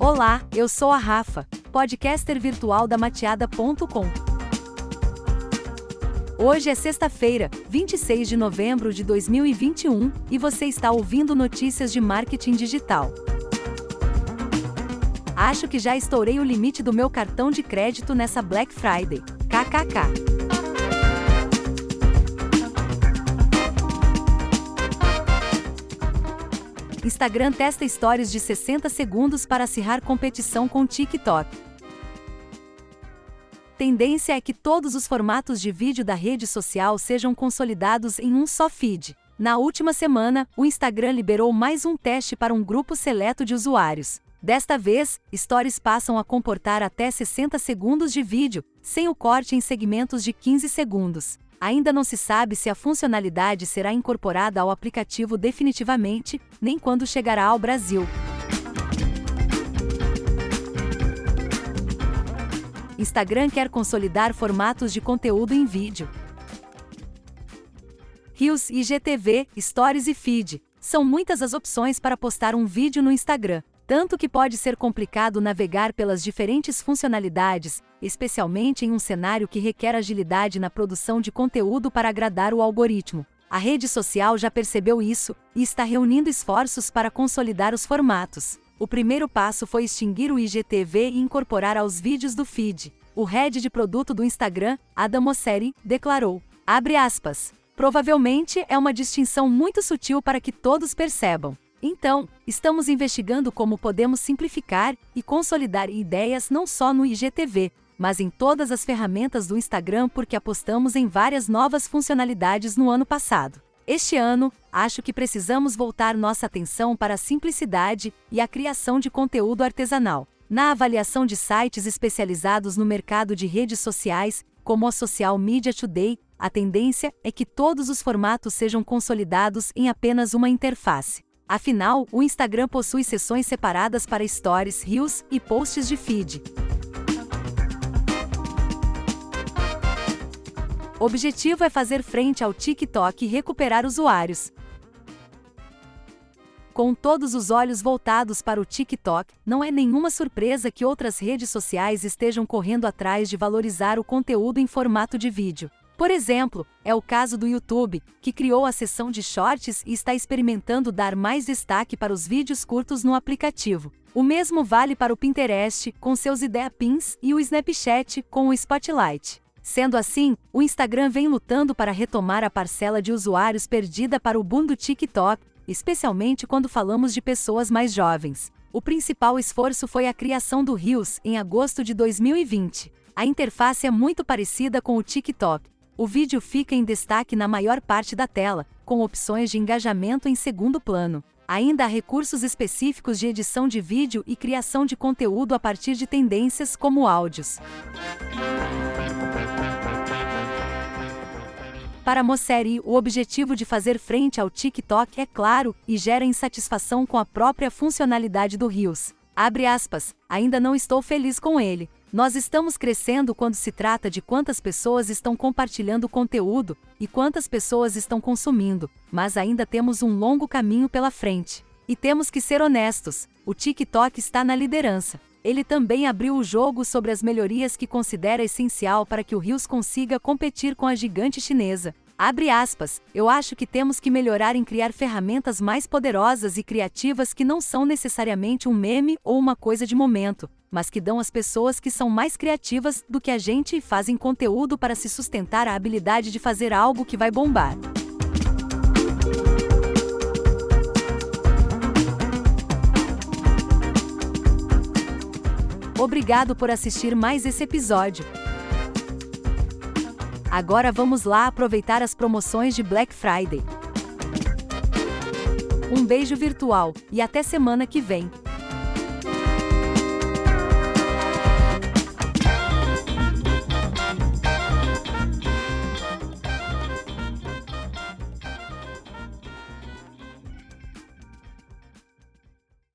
Olá, eu sou a Rafa, podcaster virtual da mateada.com. Hoje é sexta-feira, 26 de novembro de 2021, e você está ouvindo notícias de marketing digital. Acho que já estourei o limite do meu cartão de crédito nessa Black Friday. KKK. Instagram testa stories de 60 segundos para acirrar competição com TikTok. Tendência é que todos os formatos de vídeo da rede social sejam consolidados em um só feed. Na última semana, o Instagram liberou mais um teste para um grupo seleto de usuários. Desta vez, stories passam a comportar até 60 segundos de vídeo, sem o corte em segmentos de 15 segundos. Ainda não se sabe se a funcionalidade será incorporada ao aplicativo definitivamente, nem quando chegará ao Brasil. Instagram quer consolidar formatos de conteúdo em vídeo. Reels, IGTV, Stories e Feed. São muitas as opções para postar um vídeo no Instagram tanto que pode ser complicado navegar pelas diferentes funcionalidades, especialmente em um cenário que requer agilidade na produção de conteúdo para agradar o algoritmo. A rede social já percebeu isso e está reunindo esforços para consolidar os formatos. O primeiro passo foi extinguir o IGTV e incorporar aos vídeos do feed. O head de produto do Instagram, Adam Mosseri, declarou. Provavelmente é uma distinção muito sutil para que todos percebam. Então, estamos investigando como podemos simplificar e consolidar ideias não só no IGTV, mas em todas as ferramentas do Instagram porque apostamos em várias novas funcionalidades no ano passado. Este ano, acho que precisamos voltar nossa atenção para a simplicidade e a criação de conteúdo artesanal. Na avaliação de sites especializados no mercado de redes sociais, como a Social Media Today, a tendência é que todos os formatos sejam consolidados em apenas uma interface. Afinal, o Instagram possui seções separadas para stories, reels e posts de feed. O objetivo é fazer frente ao TikTok e recuperar usuários. Com todos os olhos voltados para o TikTok, não é nenhuma surpresa que outras redes sociais estejam correndo atrás de valorizar o conteúdo em formato de vídeo. Por exemplo, é o caso do YouTube, que criou a seção de shorts e está experimentando dar mais destaque para os vídeos curtos no aplicativo. O mesmo vale para o Pinterest, com seus Idea Pins, e o Snapchat, com o Spotlight. Sendo assim, o Instagram vem lutando para retomar a parcela de usuários perdida para o boom do TikTok, especialmente quando falamos de pessoas mais jovens. O principal esforço foi a criação do Reels em agosto de 2020. A interface é muito parecida com o TikTok, o vídeo fica em destaque na maior parte da tela, com opções de engajamento em segundo plano. Ainda há recursos específicos de edição de vídeo e criação de conteúdo a partir de tendências como áudios. Para Mosseri, o objetivo de fazer frente ao TikTok é claro e gera insatisfação com a própria funcionalidade do Reels. Abre aspas, ainda não estou feliz com ele, nós estamos crescendo quando se trata de quantas pessoas estão compartilhando conteúdo e quantas pessoas estão consumindo, mas ainda temos um longo caminho pela frente. E temos que ser honestos: o TikTok está na liderança. Ele também abriu o jogo sobre as melhorias que considera essencial para que o Rios consiga competir com a gigante chinesa. Abre aspas, eu acho que temos que melhorar em criar ferramentas mais poderosas e criativas que não são necessariamente um meme ou uma coisa de momento, mas que dão às pessoas que são mais criativas do que a gente e fazem conteúdo para se sustentar a habilidade de fazer algo que vai bombar. Obrigado por assistir mais esse episódio. Agora vamos lá aproveitar as promoções de Black Friday. Um beijo virtual e até semana que vem.